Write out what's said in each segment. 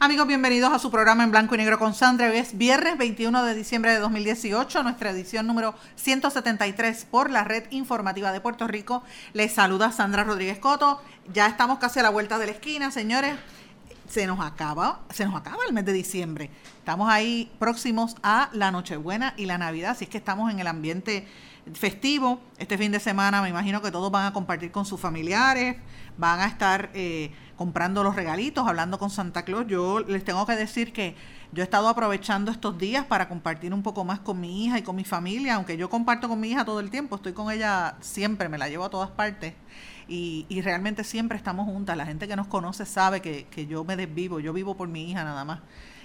Amigos, bienvenidos a su programa en blanco y negro con Sandra. Es viernes 21 de diciembre de 2018, nuestra edición número 173 por la red informativa de Puerto Rico. Les saluda Sandra Rodríguez Coto. Ya estamos casi a la vuelta de la esquina, señores. Se nos acaba, se nos acaba el mes de diciembre. Estamos ahí próximos a la Nochebuena y la Navidad, así es que estamos en el ambiente festivo. Este fin de semana me imagino que todos van a compartir con sus familiares, van a estar eh, comprando los regalitos, hablando con Santa Claus. Yo les tengo que decir que yo he estado aprovechando estos días para compartir un poco más con mi hija y con mi familia, aunque yo comparto con mi hija todo el tiempo, estoy con ella siempre, me la llevo a todas partes. Y, realmente siempre estamos juntas. La gente que nos conoce sabe que, que yo me desvivo, yo vivo por mi hija nada más.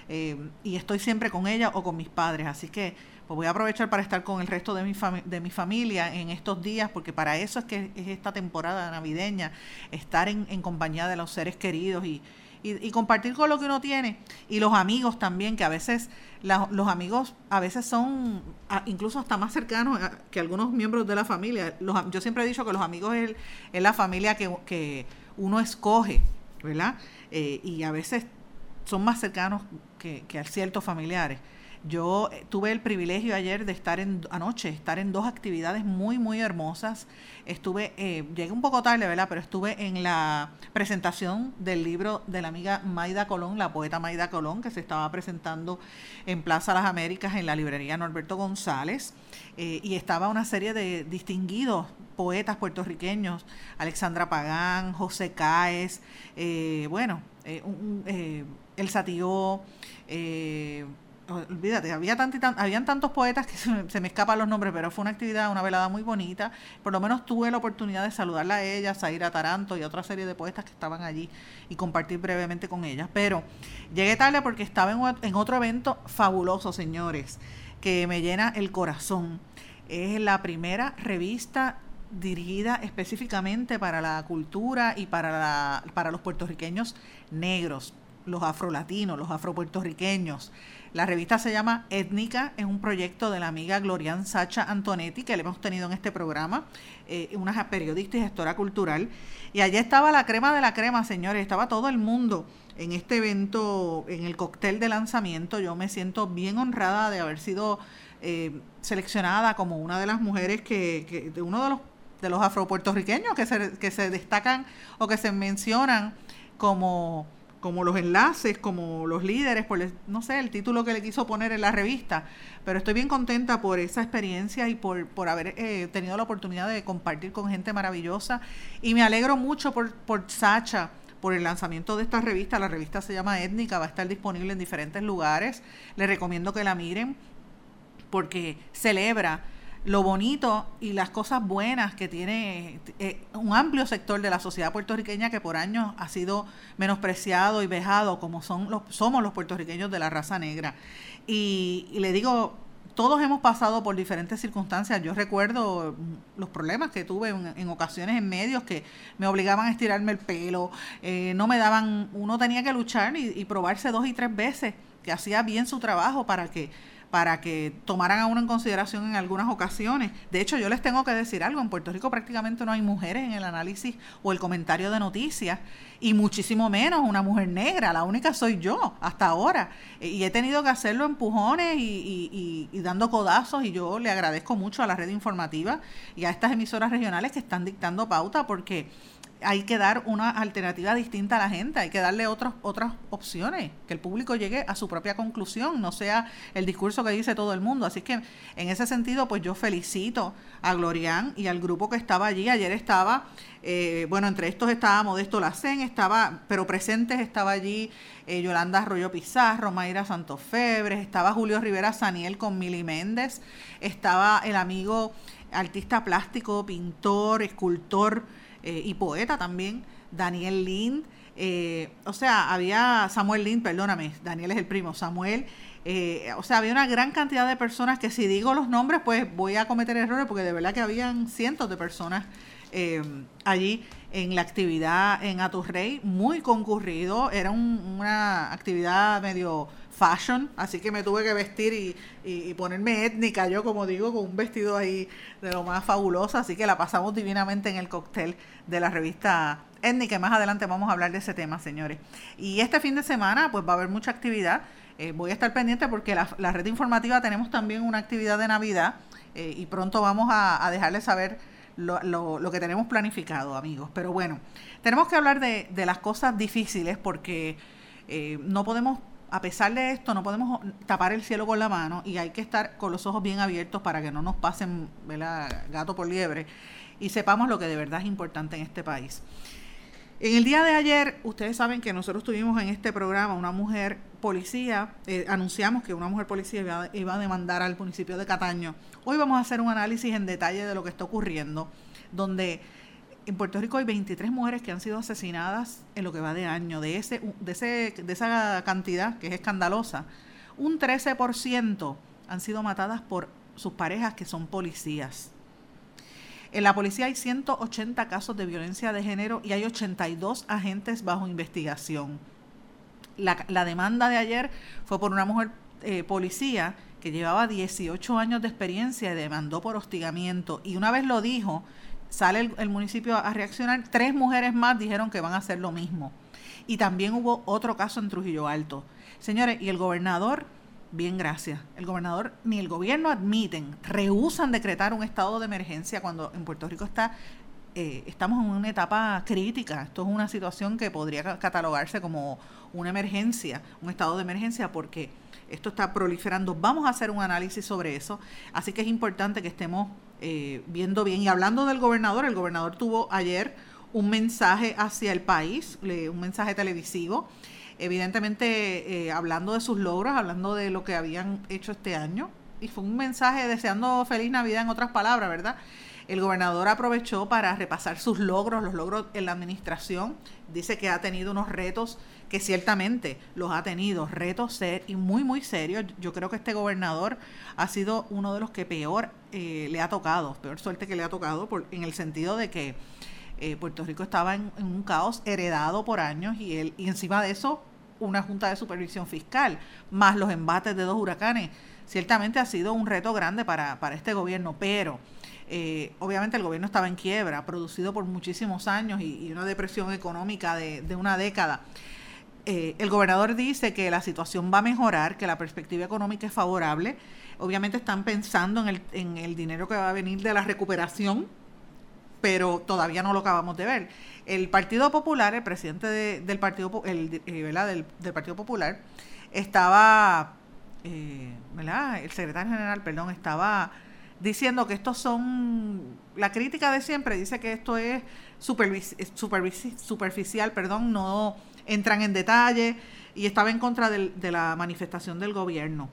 Eh, y estoy siempre con ella o con mis padres. Así que pues voy a aprovechar para estar con el resto de mi, de mi familia en estos días, porque para eso es que es esta temporada navideña, estar en, compañía de los seres queridos y, y, compartir con lo que uno tiene. Y los amigos también, que a veces los amigos a veces son incluso hasta más cercanos que algunos miembros de la familia. yo siempre he dicho que los amigos es, la familia que, que, uno escoge, ¿verdad? Eh, y a veces son más cercanos que, que a ciertos familiares. Yo eh, tuve el privilegio ayer de estar en, anoche, estar en dos actividades muy, muy hermosas. Estuve, eh, llegué un poco tarde, ¿verdad? Pero estuve en la presentación del libro de la amiga Maida Colón, la poeta Maida Colón, que se estaba presentando en Plaza Las Américas, en la librería Norberto González. Eh, y estaba una serie de distinguidos poetas puertorriqueños, Alexandra Pagán, José Cáez, bueno, El Satió, olvídate, había habían tantos poetas que se me, escapan los nombres, pero fue una actividad, una velada muy bonita. Por lo menos tuve la oportunidad de saludarla a ella, a Taranto y otra serie de poetas que estaban allí y compartir brevemente con ellas. Pero llegué tarde porque estaba en, en otro evento fabuloso, señores, que me llena el corazón. Es la primera revista dirigida específicamente para la cultura y para, la, para los puertorriqueños negros, los afrolatinos, los afropuertorriqueños. La revista se llama Étnica, es un proyecto de la amiga Glorian Sacha Antonetti, que le hemos tenido en este programa, eh, una periodista y gestora cultural. Y allí estaba la crema de la crema, señores, estaba todo el mundo en este evento, en el cóctel de lanzamiento. Yo me siento bien honrada de haber sido eh, seleccionada como una de las mujeres que, de uno de los de los afropuertorriqueños que se, que se destacan o que se mencionan como como los enlaces, como los líderes, por no sé, el título que le quiso poner en la revista, pero estoy bien contenta por esa experiencia y por, por haber eh, tenido la oportunidad de compartir con gente maravillosa y me alegro mucho por, por Sacha, por el lanzamiento de esta revista. La revista se llama Étnica, va a estar disponible en diferentes lugares. Les recomiendo que la miren porque celebra lo bonito y las cosas buenas que tiene eh, un amplio sector de la sociedad puertorriqueña que por años ha sido menospreciado y vejado como son los, somos los puertorriqueños de la raza negra. Y, le digo, todos hemos pasado por diferentes circunstancias. Yo recuerdo los problemas que tuve en, ocasiones en medios que me obligaban a estirarme el pelo, eh, no me daban, uno tenía que luchar y probarse dos y tres veces que hacía bien su trabajo para que para que tomaran a uno en consideración en algunas ocasiones. De hecho, yo les tengo que decir algo, en Puerto Rico prácticamente no hay mujeres en el análisis o el comentario de noticias, y muchísimo menos una mujer negra, la única soy yo hasta ahora. Eh, y he tenido que hacerlo empujones y, y dando codazos, y yo le agradezco mucho a la red informativa y a estas emisoras regionales que están dictando pauta, porque hay que dar una alternativa distinta a la gente, hay que darle otras otras opciones, que el público llegue a su propia conclusión, no sea el discurso que dice todo el mundo. Así que en ese sentido, pues yo felicito a Glorian y al grupo que estaba allí. Ayer estaba, eh, bueno, entre estos estaba Modesto Lacén, estaba, pero presentes estaba allí eh, Yolanda Arroyo Pizarro, Mayra Santofebres, estaba Julio Rivera Saniel con Mili Méndez, estaba el amigo artista plástico, pintor, escultor eh, y poeta también, Daniel Lind. Eh, o sea, había Samuel Lind, perdóname, Daniel es el primo, Samuel. Eh, o sea, había una gran cantidad de personas que si digo los nombres, pues voy a cometer errores porque de verdad que habían cientos de personas allí en la actividad en Aturrey, muy concurrido, era una actividad medio fashion, así que me tuve que vestir y, ponerme étnica, yo como digo, con un vestido ahí de lo más fabuloso, así que la pasamos divinamente en el cóctel de la revista étnica y más adelante vamos a hablar de ese tema, señores. Y este fin de semana pues va a haber mucha actividad, eh, voy a estar pendiente porque la, red informativa tenemos también una actividad de Navidad eh, y pronto vamos a, dejarles saber lo, lo, que tenemos planificado, amigos. Pero bueno, tenemos que hablar de, de las cosas difíciles porque eh, no podemos a pesar de esto, no podemos tapar el cielo con la mano y hay que estar con los ojos bien abiertos para que no nos pasen gato por liebre y sepamos lo que de verdad es importante en este país. En el día de ayer, ustedes saben que nosotros tuvimos en este programa una mujer policía, eh, anunciamos que una mujer policía iba, iba, a demandar al municipio de Cataño. Hoy vamos a hacer un análisis en detalle de lo que está ocurriendo, donde en Puerto Rico hay 23 mujeres que han sido asesinadas en lo que va de año. De, ese, de, ese, de esa cantidad, que es escandalosa, un 13% han sido matadas por sus parejas que son policías. En la policía hay 180 casos de violencia de género y hay 82 agentes bajo investigación. La, la demanda de ayer fue por una mujer eh, policía que llevaba 18 años de experiencia y demandó por hostigamiento. Y una vez lo dijo, sale el, municipio a reaccionar, tres mujeres más dijeron que van a hacer lo mismo. Y también hubo otro caso en Trujillo Alto. Señores, y el gobernador, bien gracias, el gobernador ni el gobierno admiten, rehusan decretar un estado de emergencia cuando en Puerto Rico está eh, estamos en una etapa crítica. Esto es una situación que podría catalogarse como una emergencia, un estado de emergencia, porque esto está proliferando. Vamos a hacer un análisis sobre eso. Así que es importante que estemos eh, viendo bien. Y hablando del gobernador, el gobernador tuvo ayer un mensaje hacia el país, un mensaje televisivo, evidentemente eh, hablando de sus logros, hablando de lo que habían hecho este año. Y fue un mensaje deseando feliz Navidad en otras palabras, ¿verdad? El gobernador aprovechó para repasar sus logros, los logros en la administración. Dice que ha tenido unos retos que ciertamente los ha tenido, retos ser y muy, muy serios. Yo creo que este gobernador ha sido uno de los que peor eh, le ha tocado, peor suerte que le ha tocado, por, en el sentido de que eh, Puerto Rico estaba en, un caos heredado por años y, él, y encima de eso una junta de supervisión fiscal, más los embates de dos huracanes. Ciertamente ha sido un reto grande para, para este gobierno, pero eh, obviamente el gobierno estaba en quiebra, producido por muchísimos años y, una depresión económica de, una década. Eh, el gobernador dice que la situación va a mejorar, que la perspectiva económica es favorable. Obviamente están pensando en el, en el dinero que va a venir de la recuperación, pero todavía no lo acabamos de ver. El Partido Popular, el presidente del Partido el, eh, Del, Partido Popular, estaba, ¿verdad? El secretario general, perdón, estaba diciendo que estos son, la crítica de siempre dice que esto es superficial, perdón, no entran en detalle y estaba en contra de la manifestación del gobierno.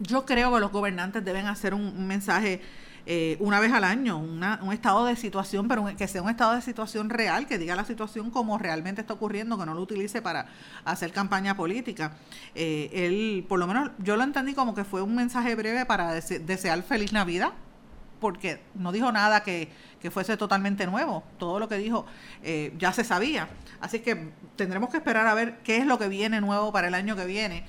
Yo creo que los gobernantes deben hacer un mensaje eh, una vez al año, un estado de situación, pero que sea un estado de situación real, que diga la situación como realmente está ocurriendo, que no lo utilice para hacer campaña política. Eh, él, por lo menos yo lo entendí como que fue un mensaje breve para desear feliz Navidad, porque no dijo nada que, fuese totalmente nuevo. Todo lo que dijo eh, ya se sabía. Así que tendremos que esperar a ver qué es lo que viene nuevo para el año que viene,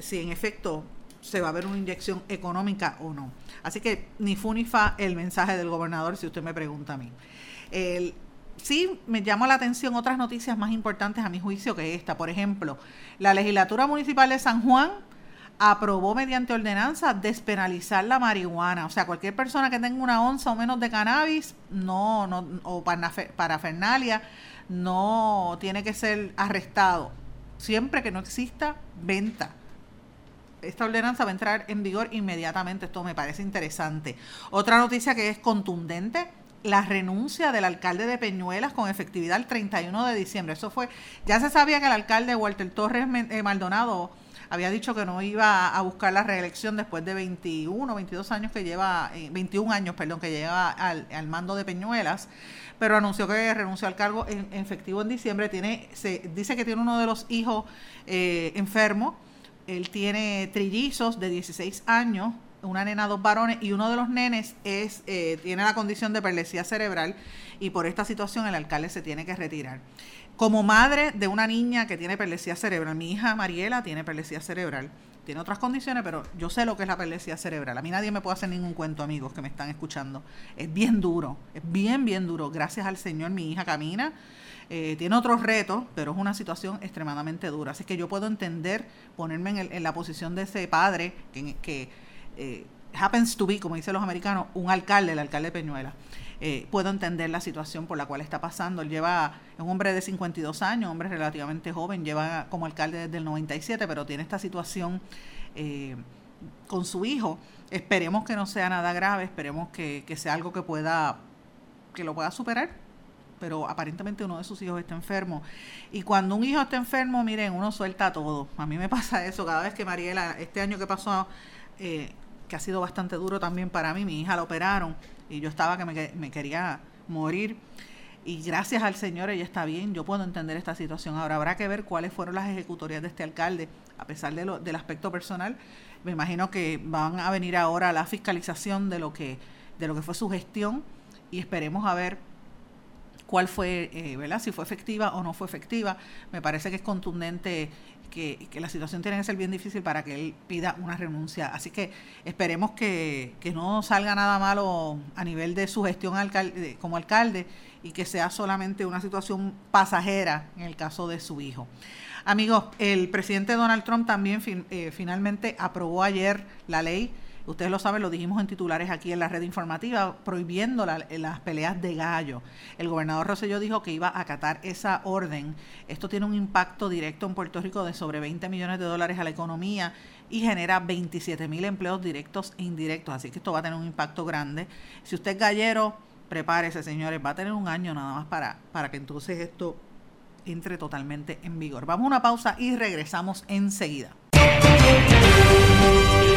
si en efecto se va a ver una inyección económica o no. Así que ni fu ni fa el mensaje del gobernador, si usted me pregunta a mí. sí me llama la atención otras noticias más importantes a mi juicio que esta. Por ejemplo, la legislatura municipal de San Juan aprobó mediante ordenanza despenalizar la marihuana. O sea, cualquier persona que tenga una onza o menos de cannabis no, no, o parafernalia no tiene que ser arrestado. Siempre que no exista venta esta ordenanza va a entrar en vigor inmediatamente. Esto me parece interesante. Otra noticia que es contundente, la renuncia del alcalde de Peñuelas con efectividad el 31 de diciembre. Eso fue, ya se sabía que el alcalde Walter Torres eh, Maldonado había dicho que no iba a buscar la reelección después de 21, 22 años que lleva, 21 años, perdón, que lleva al, al mando de Peñuelas pero anunció que renunció al cargo en, efectivo en diciembre. Tiene, se dice que tiene uno de los hijos eh, enfermo. Él tiene trillizos de 16 años, una nena, dos varones, y uno de los nenes es eh, tiene la condición de perlesía cerebral y por esta situación el alcalde se tiene que retirar. Como madre de una niña que tiene perlesía cerebral, mi hija Mariela tiene perlesía cerebral tiene otras condiciones, pero yo sé lo que es la perlesía cerebral. A mí nadie me puede hacer ningún cuento, amigos que me están escuchando. Es bien duro, es bien, bien duro. Gracias al Señor, mi hija camina. Eh, tiene otros retos, pero es una situación extremadamente dura. Así que yo puedo entender, ponerme en, la posición de ese padre que, que eh, happens to be, como dicen los americanos, un alcalde, el alcalde de Peñuela. Eh, puedo entender la situación por la cual está pasando. Él lleva, es un hombre de 52 años, hombre relativamente joven, lleva como alcalde desde el 97, pero tiene esta situación eh, con su hijo. Esperemos que no sea nada grave, esperemos que, sea algo que pueda, que lo pueda superar pero aparentemente uno de sus hijos está enfermo. Y cuando un hijo está enfermo, miren, uno suelta todo. A mí me pasa eso cada vez que Mariela, este año que pasó, eh, que ha sido bastante duro también para mí, mi hija la operaron y yo estaba que me, quería morir. Y gracias al Señor ella está bien, yo puedo entender esta situación. Ahora habrá que ver cuáles fueron las ejecutorias de este alcalde, a pesar de lo, del aspecto personal. Me imagino que van a venir ahora la fiscalización de lo que, de lo que fue su gestión y esperemos a ver cuál fue, eh, ¿verdad? Si fue efectiva o no fue efectiva. Me parece que es contundente que, la situación tiene que ser bien difícil para que él pida una renuncia. Así que esperemos que, no salga nada malo a nivel de su gestión como alcalde y que sea solamente una situación pasajera en el caso de su hijo. Amigos, el presidente Donald Trump también eh, finalmente aprobó ayer la ley Ustedes lo saben, lo dijimos en titulares aquí en la red informativa, prohibiendo las peleas de gallo. El gobernador Rosselló dijo que iba a acatar esa orden. Esto tiene un impacto directo en Puerto Rico de sobre 20 millones de dólares a la economía y genera 27 mil empleos directos e indirectos. Así que esto va a tener un impacto grande. Si usted es gallero, prepárese, señores. Va a tener un año nada más para, para que entonces esto entre totalmente en vigor. Vamos a una pausa y regresamos enseguida.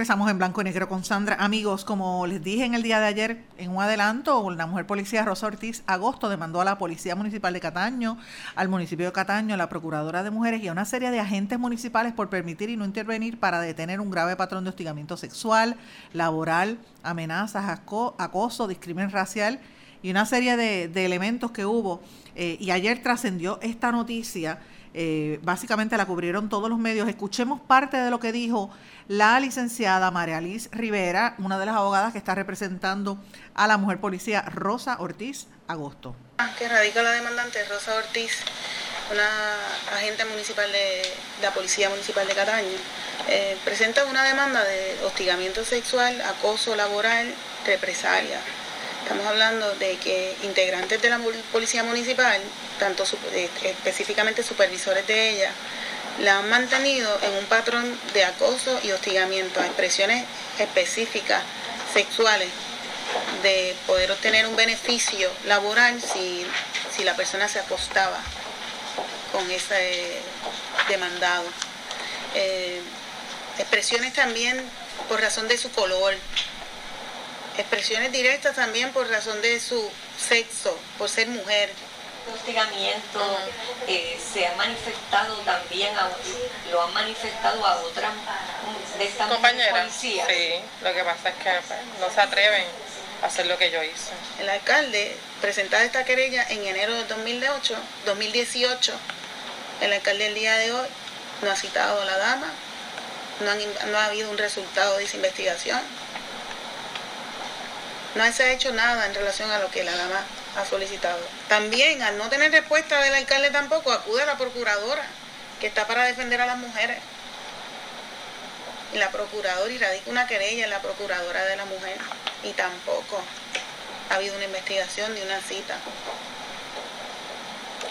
Regresamos en blanco y negro con Sandra. Amigos, como les dije en el día de ayer, en un adelanto, la mujer policía Rosa Ortiz Agosto demandó a la Policía Municipal de Cataño, al municipio de Cataño, a la Procuradora de Mujeres y a una serie de agentes municipales por permitir y no intervenir para detener un grave patrón de hostigamiento sexual, laboral, amenazas, acoso, discriminación racial y una serie de, elementos que hubo. Eh, y ayer trascendió esta noticia. Eh, básicamente la cubrieron todos los medios. Escuchemos parte de lo que dijo la licenciada María Liz Rivera, una de las abogadas que está representando a la mujer policía Rosa Ortiz Agosto. Que radica la demandante Rosa Ortiz, una agente municipal de, la Policía Municipal de Cataño, eh, presenta una demanda de hostigamiento sexual, acoso laboral, represalia. Estamos hablando de que integrantes de la Policía Municipal, tanto eh, específicamente supervisores de ella, la han mantenido en un patrón de acoso y hostigamiento a expresiones específicas sexuales de poder obtener un beneficio laboral si, la persona se acostaba con ese demandado. Eh, expresiones también por razón de su color, expresiones directas también por razón de su sexo, por ser mujer hostigamiento eh, se ha manifestado también, a, lo han manifestado a otras de estas compañeras. Sí, lo que pasa es que pues, no se atreven a hacer lo que yo hice. El alcalde presentaba esta querella en enero de 2008, 2018. El alcalde el día de hoy no ha citado a la dama, no, no ha habido un resultado de esa investigación. No se ha hecho nada en relación a lo que la dama ha solicitado. También, al no tener respuesta del alcalde tampoco, acude a la procuradora, que está para defender a las mujeres. la procuradora y radica una querella en la procuradora de la mujer y tampoco ha habido una investigación ni una cita.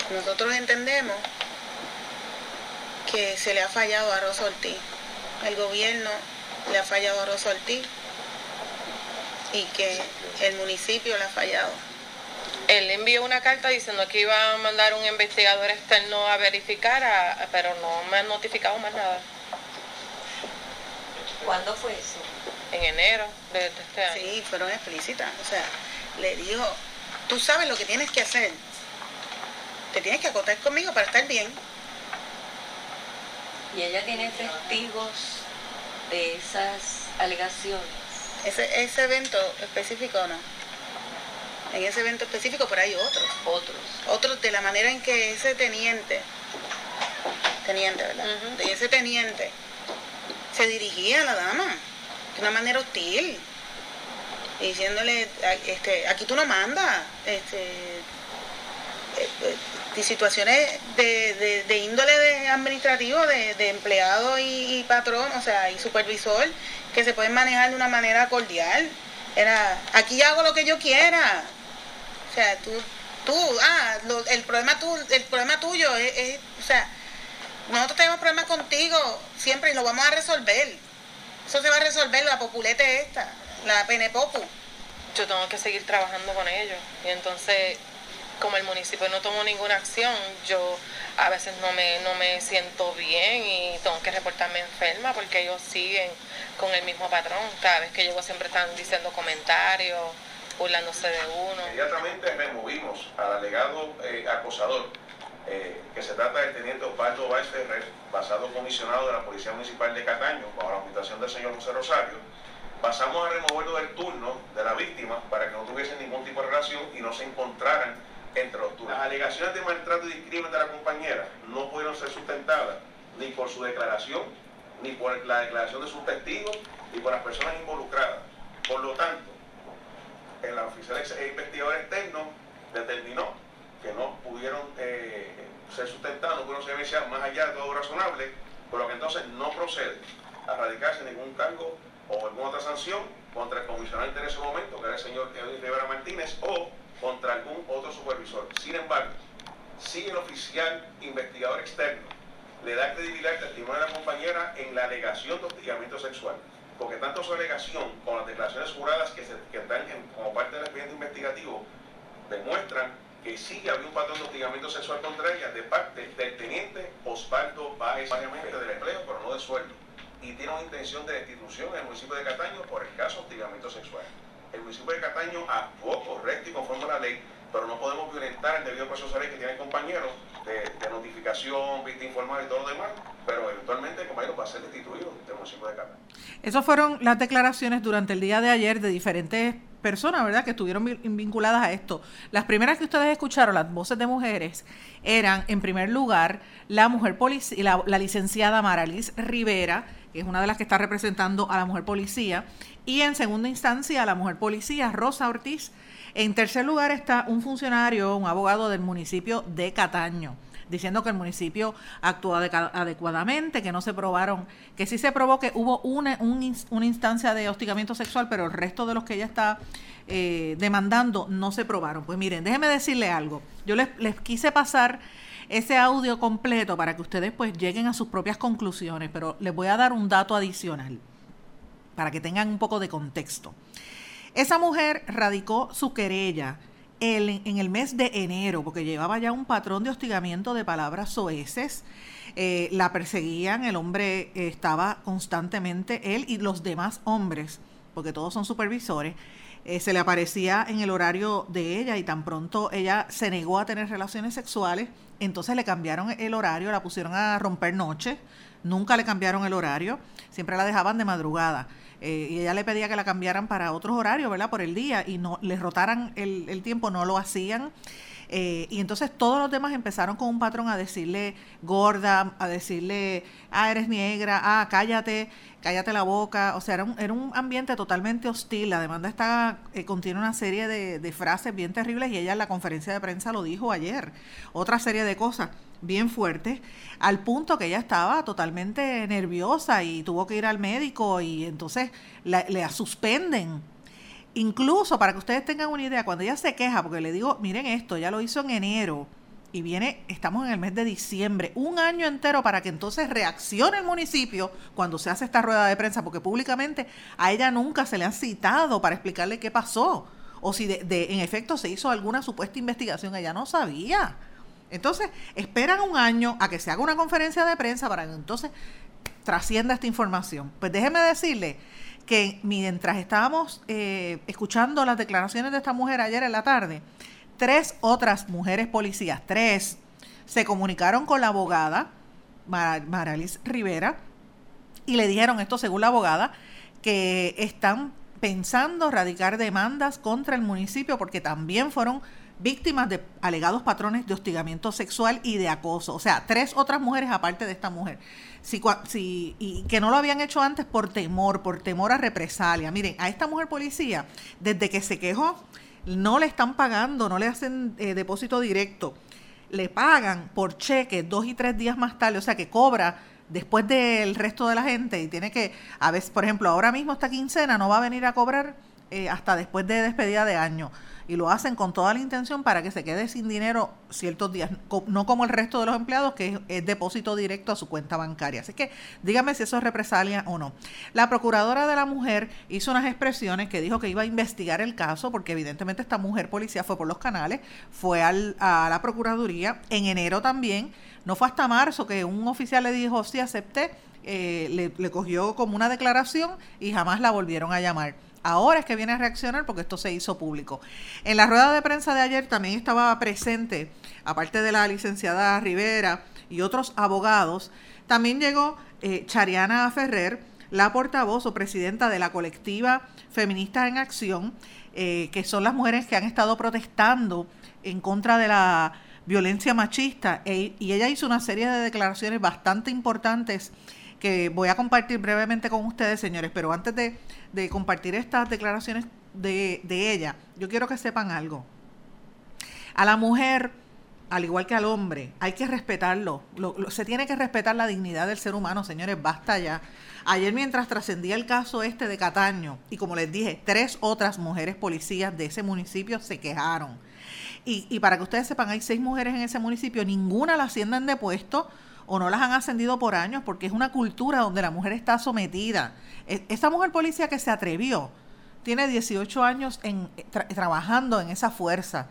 Nosotros entendemos que se le ha fallado a Rosa Ortiz. El gobierno le ha fallado a Rosa Ortiz y que el municipio le ha fallado. Él envió una carta diciendo que iba a mandar un investigador externo a verificar, pero no me han notificado más nada. ¿Cuándo fue eso? En enero de este año. Sí, fueron explícitas. O sea, le dijo, tú sabes lo que tienes que hacer. Te tienes que acotar conmigo para estar bien. ¿Y ella tiene testigos de esas alegaciones? Ese, ese evento específico no. En ese evento específico, pero hay otros. Otros. Otros de la manera en que ese teniente, teniente, ¿verdad? De ese teniente se dirigía a la dama de una manera hostil, diciéndole, este, aquí tú no mandas, este, eh, situaciones de, de, índole de administrativo, de, empleado y, patrón, o sea, y supervisor, que se pueden manejar de una manera cordial. Era, aquí hago lo que yo quiera. O sea, tú, tú, ah, el problema tú, el problema tuyo es, o sea, nosotros tenemos problemas contigo siempre y lo vamos a resolver. Eso se va a resolver la populete esta, la penepopu. Yo tengo que seguir trabajando con ellos. Y entonces, como el municipio no tomó ninguna acción, yo a veces no me, no me siento bien y tengo que reportarme enferma porque ellos siguen con el mismo patrón. Cada vez que llego siempre están diciendo comentarios, burlándose de uno. Inmediatamente removimos al alegado eh, acosador eh, que se trata del teniente Osvaldo Báez Ferrer, basado comisionado de la Policía Municipal de Cataño, bajo la invitación del señor José Rosario, pasamos a removerlo del turno de la víctima para que no tuviesen ningún tipo de relación y no se encontraran Las alegaciones de maltrato y discrimen de la compañera no pudieron ser sustentadas ni por su declaración, ni por la declaración de sus testigos, ni por las personas involucradas. Por lo tanto, el oficial investigador externo determinó que no pudieron eh, ser sustentados, no pudieron ser evidenciados más allá de todo razonable, por lo que entonces no procede a radicarse ningún cargo o alguna otra sanción contra el comisionado en ese momento, que era el señor Edwin Rivera Martínez, o contra algún otro supervisor. Sin embargo, si el oficial investigador externo le da credibilidad al testimonio de la compañera en la alegación de hostigamiento sexual, porque tanto su alegación como las declaraciones juradas que, se, que están como parte del expediente investigativo demuestran que sí había un patrón de hostigamiento sexual contra ella de parte del teniente Osvaldo Báez, variamente del empleo, pero no de sueldo, y tiene una intención de destitución en el municipio de Cataño por el caso de hostigamiento sexual. El municipio de Cataño actuó correcto y conforme a la ley, pero no podemos violentar el debido proceso de ley que tiene el compañero de, notificación, vista informal y todo lo demás, pero eventualmente el compañero va a ser destituido del municipio de Cataño. Esas fueron las declaraciones durante el día de ayer de diferentes personas, ¿verdad?, que estuvieron vinculadas a esto. Las primeras que ustedes escucharon, las voces de mujeres, eran, en primer lugar, la mujer policía, la, la, licenciada Maralis Rivera, que es una de las que está representando a la mujer policía, y en segunda instancia a la mujer policía, Rosa Ortiz. En tercer lugar está un funcionario, un abogado del municipio de Cataño diciendo que el municipio actuó adecuadamente, que no se probaron, que sí se probó que hubo una, una instancia de hostigamiento sexual, pero el resto de los que ella está eh, demandando no se probaron. Pues miren, déjenme decirle algo. Yo les, les quise pasar ese audio completo para que ustedes pues lleguen a sus propias conclusiones, pero les voy a dar un dato adicional para que tengan un poco de contexto. Esa mujer radicó su querella en el mes de enero, porque llevaba ya un patrón de hostigamiento de palabras soeces. Eh, la perseguían, el hombre estaba constantemente, él y los demás hombres, porque todos son supervisores, eh, se le aparecía en el horario de ella y tan pronto ella se negó a tener relaciones sexuales, entonces le cambiaron el horario, la pusieron a romper noche, nunca le cambiaron el horario, siempre la dejaban de madrugada. Eh, y ella le pedía que la cambiaran para otros horarios, ¿verdad? Por el día y no les rotaran el, tiempo, no lo hacían. Eh, y entonces todos los demás empezaron con un patrón a decirle gorda, a decirle, ah, eres negra, ah, cállate, cállate la boca. O sea, era un, era un ambiente totalmente hostil. La demanda está, eh, contiene una serie de, de frases bien terribles y ella en la conferencia de prensa lo dijo ayer. Otra serie de cosas bien fuertes, al punto que ella estaba totalmente nerviosa y tuvo que ir al médico y entonces la, le suspenden. Incluso para que ustedes tengan una idea, cuando ella se queja, porque le digo, miren esto, ya lo hizo en enero y viene, estamos en el mes de diciembre, un año entero para que entonces reaccione el municipio cuando se hace esta rueda de prensa, porque públicamente a ella nunca se le ha citado para explicarle qué pasó o si de, de, en efecto se hizo alguna supuesta investigación, ella no sabía. Entonces, esperan un año a que se haga una conferencia de prensa para que entonces trascienda esta información. Pues déjeme decirle que mientras estábamos eh, escuchando las declaraciones de esta mujer ayer en la tarde, tres otras mujeres policías, tres, se comunicaron con la abogada Maralis Rivera y le dijeron esto según la abogada, que están pensando radicar demandas contra el municipio porque también fueron víctimas de alegados patrones de hostigamiento sexual y de acoso. O sea, tres otras mujeres aparte de esta mujer. Si, si, y que no lo habían hecho antes por temor, por temor a represalia. Miren, a esta mujer policía, desde que se quejó, no le están pagando, no le hacen eh, depósito directo. Le pagan por cheque dos y tres días más tarde, o sea que cobra después del resto de la gente y tiene que, a veces, por ejemplo, ahora mismo esta quincena no va a venir a cobrar eh, hasta después de despedida de año y lo hacen con toda la intención para que se quede sin dinero ciertos días, no como el resto de los empleados, que es, depósito directo a su cuenta bancaria. Así que dígame si eso es represalia o no. La procuradora de la mujer hizo unas expresiones que dijo que iba a investigar el caso, porque evidentemente esta mujer policía fue por los canales, fue a la Procuraduría, en enero también, no fue hasta marzo que un oficial le dijo, sí, acepté, eh, le cogió como una declaración y jamás la volvieron a llamar. Ahora es que viene a reaccionar porque esto se hizo público. En la rueda de prensa de ayer también estaba presente, aparte de la licenciada Rivera y otros abogados, también llegó eh, Chariana Ferrer, la portavoz o presidenta de la colectiva Feministas en Acción, eh, que son las mujeres que han estado protestando en contra de la violencia machista. E, y ella hizo una serie de declaraciones bastante importantes que voy a compartir brevemente con ustedes, señores, pero antes de, compartir estas declaraciones de, ella, yo quiero que sepan algo. A la mujer, al igual que al hombre, hay que respetarlo. se tiene que respetar la dignidad del ser humano, señores, basta ya. Ayer mientras trascendía el caso este de Cataño, y como les dije, tres otras mujeres policías de ese municipio se quejaron. Y, y para que ustedes sepan, hay seis mujeres en ese municipio, ninguna la ascienden de puesto o no las han ascendido por años porque es una cultura donde la mujer está sometida. E, esta mujer policía que se atrevió tiene 18 años en, trabajando en esa fuerza.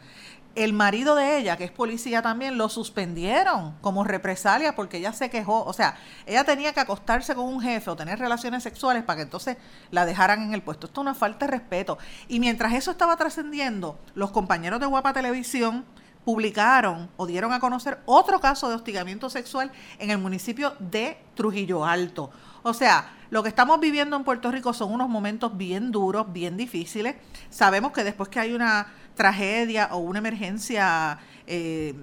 El marido de ella, que es policía también, lo suspendieron como represalia porque ella se quejó. O sea, ella tenía que acostarse con un jefe o tener relaciones sexuales para que entonces la dejaran en el puesto. Esto es una falta de respeto. Y mientras eso estaba trascendiendo, los compañeros de Guapa Televisión publicaron o dieron a conocer otro caso de hostigamiento sexual en el municipio de Trujillo Alto. O sea, lo que estamos viviendo en Puerto Rico son unos momentos bien duros, bien difíciles. Sabemos que después que hay una tragedia o una emergencia eh,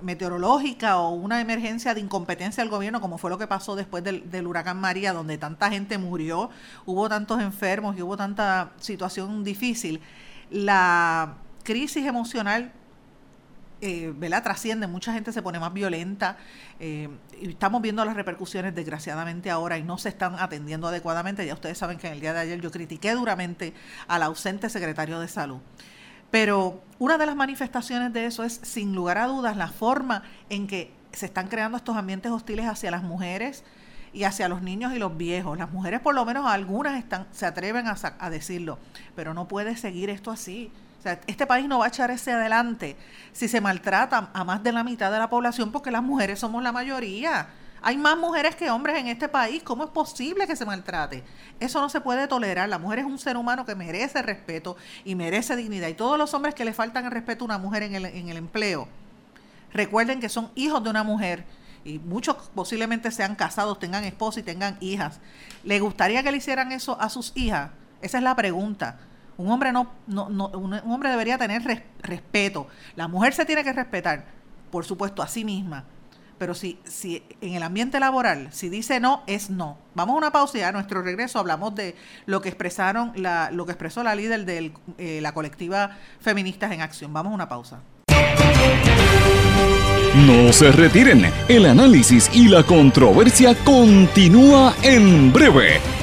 meteorológica o una emergencia de incompetencia del gobierno, como fue lo que pasó después del, del, huracán María, donde tanta gente murió, hubo tantos enfermos y hubo tanta situación difícil, la crisis emocional eh, trasciende, mucha gente se pone más violenta eh, y estamos viendo las repercusiones desgraciadamente ahora y no se están atendiendo adecuadamente. Ya ustedes saben que en el día de ayer yo critiqué duramente al ausente secretario de salud. Pero una de las manifestaciones de eso es, sin lugar a dudas, la forma en que se están creando estos ambientes hostiles hacia las mujeres y hacia los niños y los viejos. Las mujeres, por lo menos algunas, están, se atreven a, a decirlo, pero no puede seguir esto así. O sea, este país no va a echar ese adelante si se maltrata a más de la mitad de la población porque las mujeres somos la mayoría. Hay más mujeres que hombres en este país. ¿Cómo es posible que se maltrate? Eso no se puede tolerar. La mujer es un ser humano que merece respeto y merece dignidad. Y todos los hombres que le faltan el respeto a una mujer en el, en el empleo, recuerden que son hijos de una mujer y muchos posiblemente sean casados, tengan esposa y tengan hijas. ¿Le gustaría que le hicieran eso a sus hijas? Esa es la pregunta Un hombre no, no, un hombre debería tener respeto. La mujer se tiene que respetar, por supuesto, a sí misma. Pero si, si en el ambiente laboral, si dice no, es no. Vamos a una pausa y a nuestro regreso hablamos de lo que expresaron, la, lo que expresó la líder de eh, la colectiva Feministas en Acción. Vamos a una pausa. No se retiren, el análisis y la controversia continúa en breve,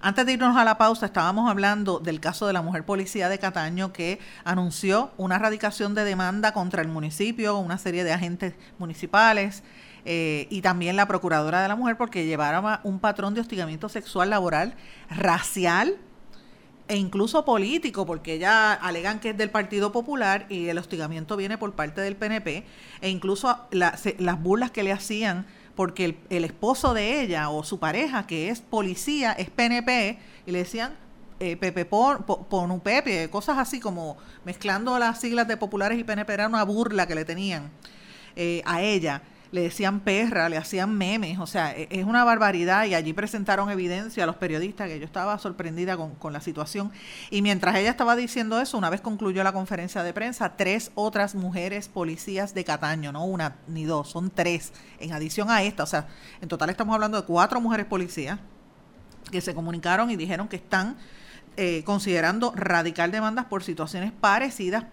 antes de irnos a la pausa, estábamos hablando del caso de la mujer policía de Cataño que anunció una erradicación de demanda contra el municipio, una serie de agentes municipales eh, y también la procuradora de la mujer porque llevaron un patrón de hostigamiento sexual laboral, racial e incluso político, porque ella alegan que es del Partido Popular y el hostigamiento viene por parte del PNP, e incluso las burlas que le hacían porque el, esposo de ella o su pareja, que es policía, es PNP, y le decían eh, Pepe por, un Pepe, cosas así como mezclando las siglas de populares y PNP, era una burla que le tenían eh, a ella le decían perra, le hacían memes, o sea, e, es una barbaridad y allí presentaron evidencia a los periodistas que yo estaba sorprendida con, la situación. Y mientras ella estaba diciendo eso, una vez concluyó la conferencia de prensa, tres otras mujeres policías de Cataño, no una ni dos, son tres, en adición a esta, o sea, en total estamos hablando de cuatro mujeres policías que se comunicaron y dijeron que están eh, considerando radical demandas por situaciones parecidas,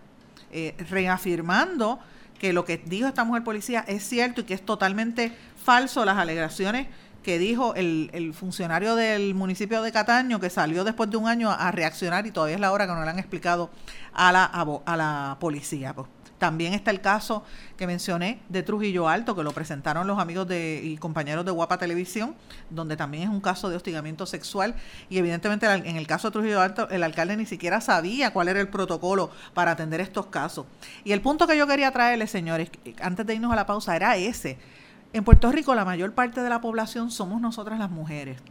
eh, reafirmando que lo que dijo esta mujer policía es cierto y que es totalmente falso las alegaciones que dijo el, el, funcionario del municipio de Cataño que salió después de un año a, reaccionar y todavía es la hora que no le han explicado a la, a, la policía. Pues. También está el caso que mencioné de Trujillo Alto, que lo presentaron los amigos de, y compañeros de Guapa Televisión, donde también es un caso de hostigamiento sexual. Y evidentemente en el caso de Trujillo Alto, el alcalde ni siquiera sabía cuál era el protocolo para atender estos casos. Y el punto que yo quería traerles, señores, antes de irnos a la pausa, era ese. En Puerto Rico la mayor parte de la población somos nosotras las mujeres.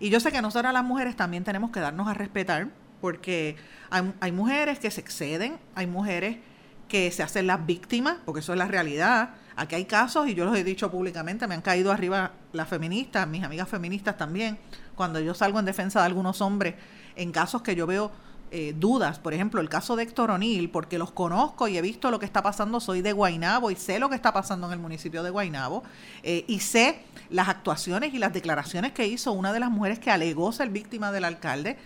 Y yo sé que nosotras las mujeres también tenemos que darnos a respetar porque hay, hay mujeres que se exceden, hay mujeres que se hacen las víctimas, porque eso es la realidad. Aquí hay casos, y yo los he dicho públicamente, me han caído arriba las feministas, mis amigas feministas también, cuando yo salgo en defensa de algunos hombres, en casos que yo veo eh, dudas, por ejemplo, el caso de Héctor O'Neill, porque los conozco y he visto lo que está pasando, soy de Guainabo y sé lo que está pasando en el municipio de Guainabo, eh, y sé las actuaciones y las declaraciones que hizo una de las mujeres que alegó ser víctima del alcalde,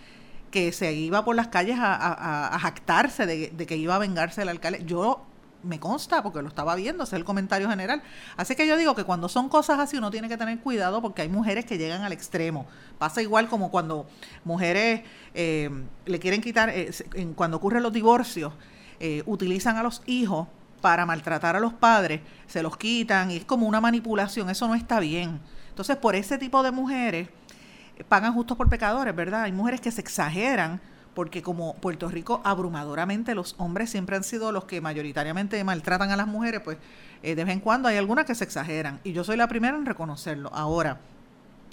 que se iba por las calles a, jactarse de, que iba a vengarse del alcalde. Yo me consta porque lo estaba viendo, ese es el comentario general. Así que yo digo que cuando son cosas así uno tiene que tener cuidado porque hay mujeres que llegan al extremo. Pasa igual como cuando mujeres eh, le quieren quitar, eh, cuando ocurren los divorcios, eh, utilizan a los hijos para maltratar a los padres, se los quitan y es como una manipulación, eso no está bien. Entonces por ese tipo de mujeres pagan justos por pecadores, ¿verdad? Hay mujeres que se exageran porque como Puerto Rico abrumadoramente los hombres siempre han sido los que mayoritariamente maltratan a las mujeres, pues eh, de vez en cuando hay algunas que se exageran y yo soy la primera en reconocerlo. Ahora,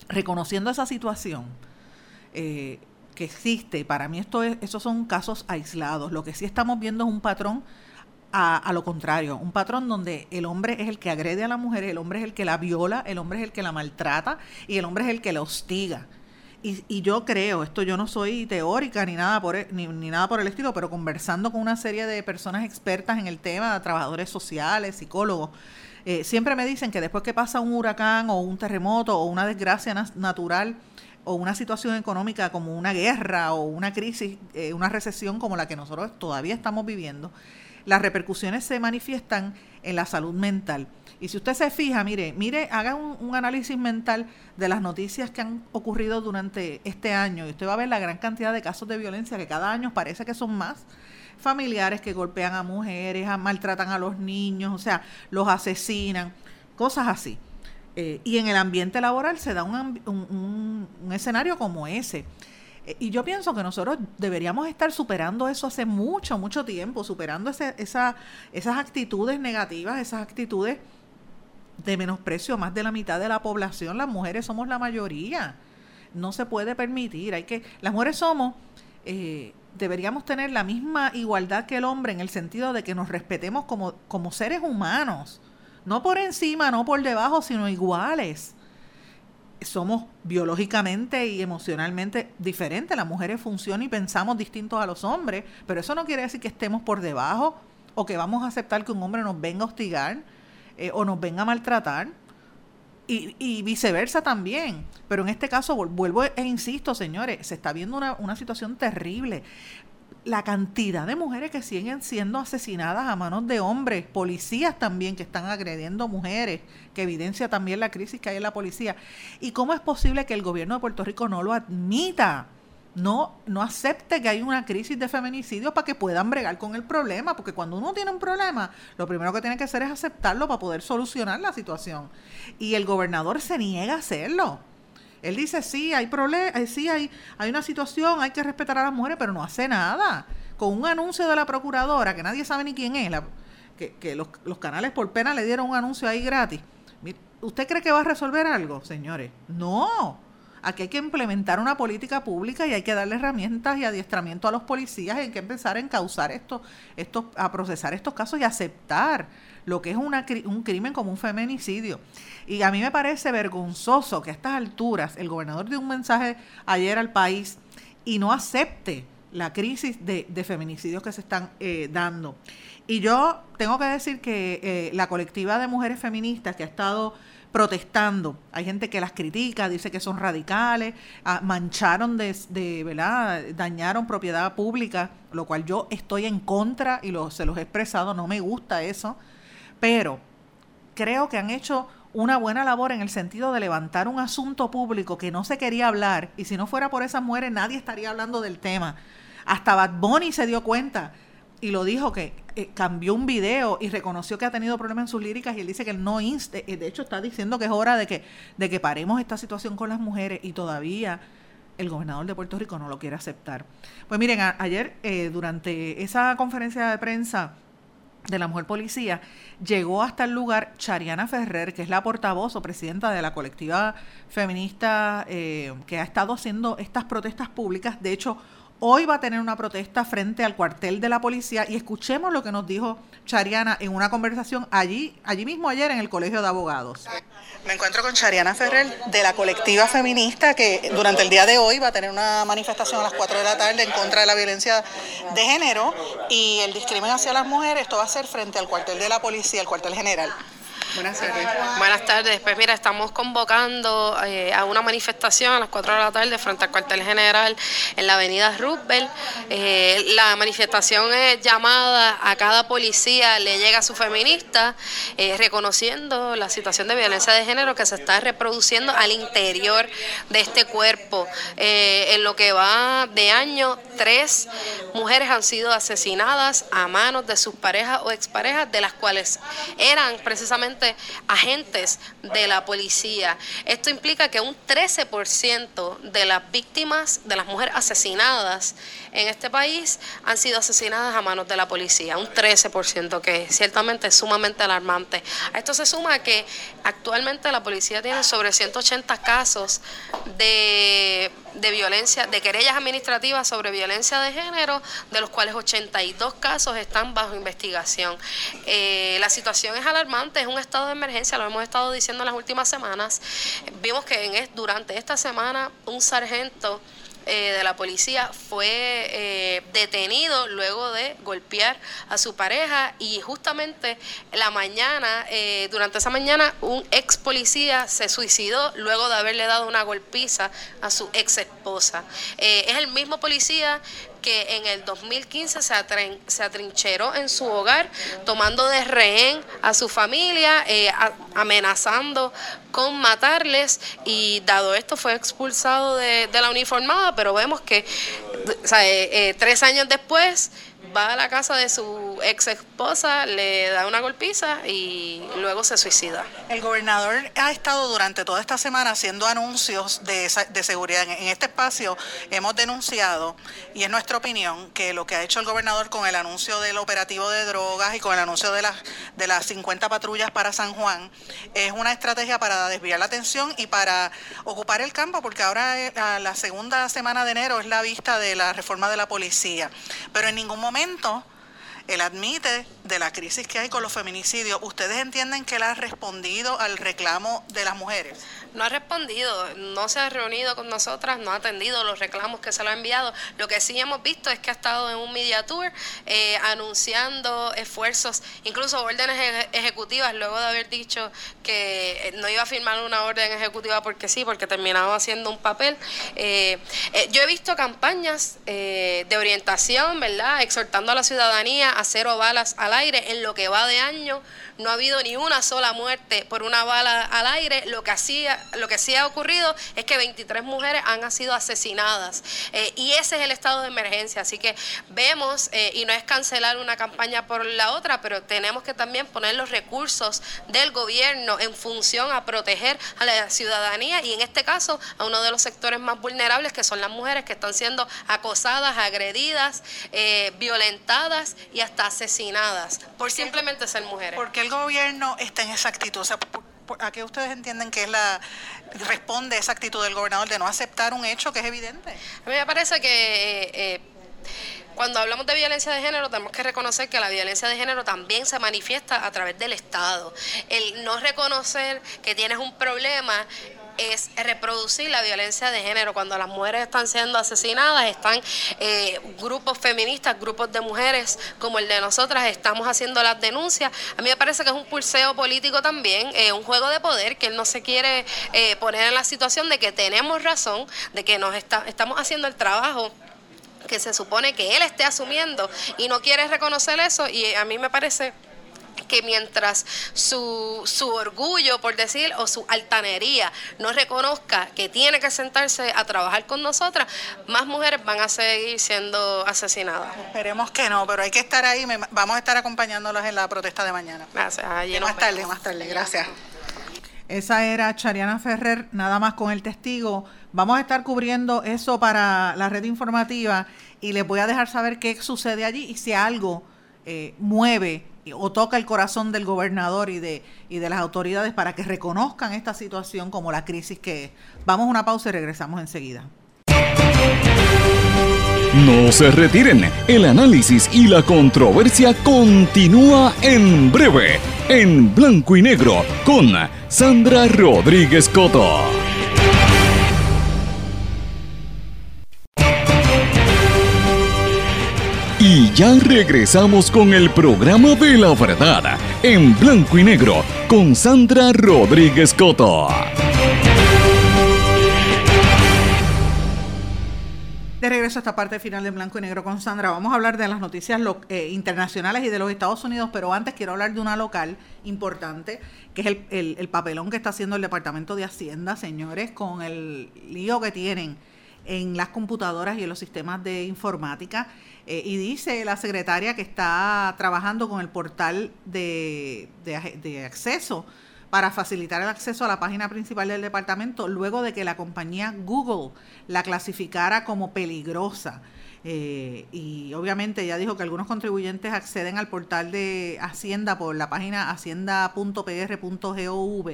reconociendo esa situación eh, que existe, para mí esto es, esos son casos aislados. Lo que sí estamos viendo es un patrón a, a, lo contrario, un patrón donde el hombre es el que agrede a la mujer, el hombre es el que la viola, el hombre es el que la maltrata y el hombre es el que la hostiga. Y, yo creo, esto yo no soy teórica ni nada, por, e, ni, nada por el estilo, pero conversando con una serie de personas expertas en el tema, trabajadores sociales, psicólogos, eh, siempre me dicen que después que pasa un huracán o un terremoto o una desgracia natural o una situación económica como una guerra o una crisis, eh, una recesión como la que nosotros todavía estamos viviendo, las repercusiones se manifiestan en la salud mental. Y si usted se fija, mire, mire, haga un, análisis mental de las noticias que han ocurrido durante este año y usted va a ver la gran cantidad de casos de violencia que cada año parece que son más familiares que golpean a mujeres, maltratan a los niños, o sea, los asesinan, cosas así. Eh, y en el ambiente laboral se da un, un escenario como ese. Eh, y yo pienso que nosotros deberíamos estar superando eso hace mucho, mucho tiempo, superando ese, esa, esas actitudes negativas, esas actitudes de menosprecio. Más de la mitad de la población, las mujeres somos la mayoría. No se puede permitir. Hay que, las mujeres somos, eh, deberíamos tener la misma igualdad que el hombre en el sentido de que nos respetemos como, como seres humanos. No por encima, no por debajo, sino iguales somos biológicamente y emocionalmente diferentes. Las mujeres funcionan y pensamos distintos a los hombres, pero eso no quiere decir que estemos por debajo o que vamos a aceptar que un hombre nos venga a hostigar eh, o nos venga a maltratar. Y, y, viceversa también. Pero en este caso, vuelvo e insisto, señores, se está viendo una, una situación terrible la cantidad de mujeres que siguen siendo asesinadas a manos de hombres, policías también que están agrediendo mujeres, que evidencia también la crisis que hay en la policía. ¿Y cómo es posible que el gobierno de Puerto Rico no lo admita? No, no acepte que hay una crisis de feminicidio para que puedan bregar con el problema, porque cuando uno tiene un problema, lo primero que tiene que hacer es aceptarlo para poder solucionar la situación. Y el gobernador se niega a hacerlo. Él dice, sí, hay problemas, eh, sí, hay, hay una situación, hay que respetar a las mujeres, pero no hace nada. Con un anuncio de la procuradora, que nadie sabe ni quién es, que, los, los, canales por pena le dieron un anuncio ahí gratis. ¿Usted cree que va a resolver algo, señores? No. Aquí hay que implementar una política pública y hay que darle herramientas y adiestramiento a los policías. Hay que empezar a encauzar esto, esto, a procesar estos casos y aceptar lo que es una, un crimen como un feminicidio. Y a mí me parece vergonzoso que a estas alturas el gobernador dio un mensaje ayer al país y no acepte la crisis de, feminicidios que se están eh, dando. Y yo tengo que decir que eh, la colectiva de mujeres feministas que ha estado protestando. Hay gente que las critica, dice que son radicales, ah, mancharon de, ¿verdad? Dañaron propiedad pública, lo cual yo estoy en contra y lo, se los he expresado, no me gusta eso pero creo que han hecho una buena labor en el sentido de levantar un asunto público que no se quería hablar y si no fuera por esas mujeres nadie estaría hablando del tema. Hasta Bad Bunny se dio cuenta y lo dijo que eh, cambió un video y reconoció que ha tenido problemas en sus líricas y él dice que él no inste, eh, de hecho está diciendo que es hora de que, de que paremos esta situación con las mujeres y todavía el gobernador de Puerto Rico no lo quiere aceptar. Pues miren, ayer eh, durante esa conferencia de prensa de la mujer policía, llegó hasta el lugar Chariana Ferrer, que es la portavoz o presidenta de la colectiva feminista eh, que ha estado haciendo estas protestas públicas. De hecho, hoy va a tener una protesta frente al cuartel de la policía y escuchemos lo que nos dijo Chariana en una conversación allí, allí mismo ayer en el Colegio de Abogados. Me encuentro con Chariana Ferrer de la colectiva feminista que durante el día de hoy va a tener una manifestación a las 4 de la tarde en contra de la violencia de género y el discrimen hacia las mujeres. Esto va a ser frente al cuartel de la policía, el cuartel general. Buenas tardes. Buenas tardes. Pues mira, estamos convocando eh, a una manifestación a las 4 de la tarde frente al cuartel general en la avenida Roosevelt. Eh, la manifestación es llamada a cada policía, le llega a su feminista, eh, reconociendo la situación de violencia de género que se está reproduciendo al interior de este cuerpo. en lo que va de año, tres mujeres han sido asesinadas a manos de sus parejas o exparejas, de las cuales eran precisamente agentes de la policía. Esto implica que un 13% de las víctimas, de las mujeres asesinadas en este país, han sido asesinadas a manos de la policía. Un 13%, que ciertamente es sumamente alarmante. A esto se suma que actualmente la policía tiene sobre 180 casos de violencia, de querellas administrativas sobre violencia de género, de los cuales 82 casos están bajo investigación. Eh, la situación es alarmante, es un estado de emergencia, lo hemos estado diciendo en las últimas semanas. Vimos que en, durante esta semana un sargento eh, de la policía fue eh, detenido luego de golpear a su pareja y justamente la mañana, eh, durante esa mañana, un ex policía se suicidó luego de haberle dado una golpiza a su ex esposa. es el mismo policía que en el 2015 se, atrincheró en su hogar, tomando de rehén a su familia, eh, amenazando con matarles. Y dado esto fue expulsado de, la uniformada, pero vemos que eh, eh, tres años después va a la casa de su ex esposa, le da una golpiza y luego se suicida. El gobernador ha estado durante toda esta semana haciendo anuncios de, seguridad. En este espacio hemos denunciado, y es nuestra opinión, que lo que ha hecho el gobernador con el anuncio del operativo de drogas y con el anuncio de las, de las 50 patrullas para San Juan es una estrategia para desviar la atención y para ocupar el campo, porque ahora la segunda semana de enero es la vista de la reforma de la policía. Pero en ningún momento él admite de la crisis que hay con los feminicidios. ¿Ustedes entienden que él ha respondido al reclamo de las mujeres? No ha respondido, no se ha reunido con nosotras, no ha atendido los reclamos que se le ha enviado. Lo que sí hemos visto es que ha estado en un media tour eh, anunciando esfuerzos, incluso órdenes ejecutivas, luego de haber dicho que no iba a firmar una orden ejecutiva porque sí, porque terminaba haciendo un papel. Eh, eh, yo he visto campañas de orientación, ¿verdad? Exhortando a la ciudadanía a cero balas al aire en lo que va de año no ha habido ni una sola muerte por una bala al aire. Lo que, hacía, lo que sí ha ocurrido es que 23 mujeres han sido asesinadas. Eh, y ese es el estado de emergencia. Así que vemos, eh, y no es cancelar una campaña por la otra, pero tenemos que también poner los recursos del gobierno en función a proteger a la ciudadanía y en este caso a uno de los sectores más vulnerables que son las mujeres que están siendo acosadas, agredidas, eh, violentadas y hasta asesinadas por simplemente ser mujeres el gobierno está en esa actitud? O sea, ¿a qué ustedes entienden que es la responde esa actitud del gobernador de no aceptar un hecho que es evidente? A mí me parece que eh, eh, cuando hablamos de violencia de género, tenemos que reconocer que la violencia de género también se manifiesta a través del Estado. El no reconocer que tienes un problema es reproducir la violencia de género. Cuando las mujeres están siendo asesinadas, están eh, grupos feministas, grupos de mujeres como el de nosotras, estamos haciendo las denuncias. A mí me parece que es un pulseo político también, eh, un juego de poder, que él no se quiere eh, poner en la situación de que tenemos razón, de que nos está, estamos haciendo el trabajo que se supone que él esté asumiendo y no quiere reconocer eso y a mí me parece que mientras su, su orgullo, por decir, o su altanería no reconozca que tiene que sentarse a trabajar con nosotras, más mujeres van a seguir siendo asesinadas. Esperemos que no, pero hay que estar ahí. vamos a estar acompañándolas en la protesta de mañana. Gracias. más tarde, más tarde. Gracias. Esa era Chariana Ferrer, nada más con el testigo. Vamos a estar cubriendo eso para la red informativa y les voy a dejar saber qué sucede allí y si algo eh, mueve o toca el corazón del gobernador y de, y de las autoridades para que reconozcan esta situación como la crisis que es. Vamos a una pausa y regresamos enseguida. No se retiren, el análisis y la controversia continúa en breve, en blanco y negro, con Sandra Rodríguez Coto. Ya regresamos con el programa de la verdad, en blanco y negro, con Sandra Rodríguez Coto. De regreso a esta parte final de Blanco y Negro con Sandra, vamos a hablar de las noticias eh, internacionales y de los Estados Unidos, pero antes quiero hablar de una local importante, que es el, el papelón que está haciendo el Departamento de Hacienda, señores, con el lío que tienen en las computadoras y en los sistemas de informática. Eh, y dice la secretaria que está trabajando con el portal de, de, acceso para facilitar el acceso a la página principal del departamento luego de que la compañía Google la clasificara como peligrosa. Eh, y obviamente ella dijo que algunos contribuyentes acceden al portal de Hacienda por la página hacienda.pr.gov.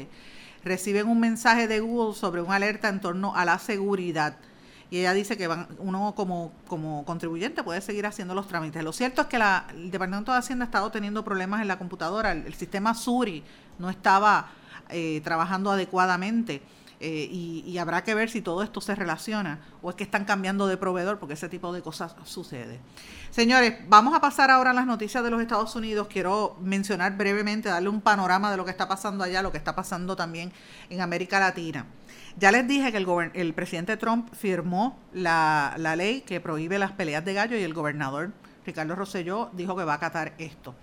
Reciben un mensaje de Google sobre una alerta en torno a la seguridad y ella dice que van, uno como, contribuyente puede seguir haciendo los trámites. Lo cierto es que la, el Departamento de Hacienda ha estado teniendo problemas en la computadora, el, sistema Suri no estaba eh, trabajando adecuadamente. Eh, y, y, habrá que ver si todo esto se relaciona o es que están cambiando de proveedor porque ese tipo de cosas sucede. Señores, vamos a pasar ahora a las noticias de los Estados Unidos. Quiero mencionar brevemente, darle un panorama de lo que está pasando allá, lo que está pasando también en América Latina. Ya les dije que el, presidente Trump firmó la, ley que prohíbe las peleas de gallo y el gobernador Ricardo Rosselló dijo que va a acatar esto.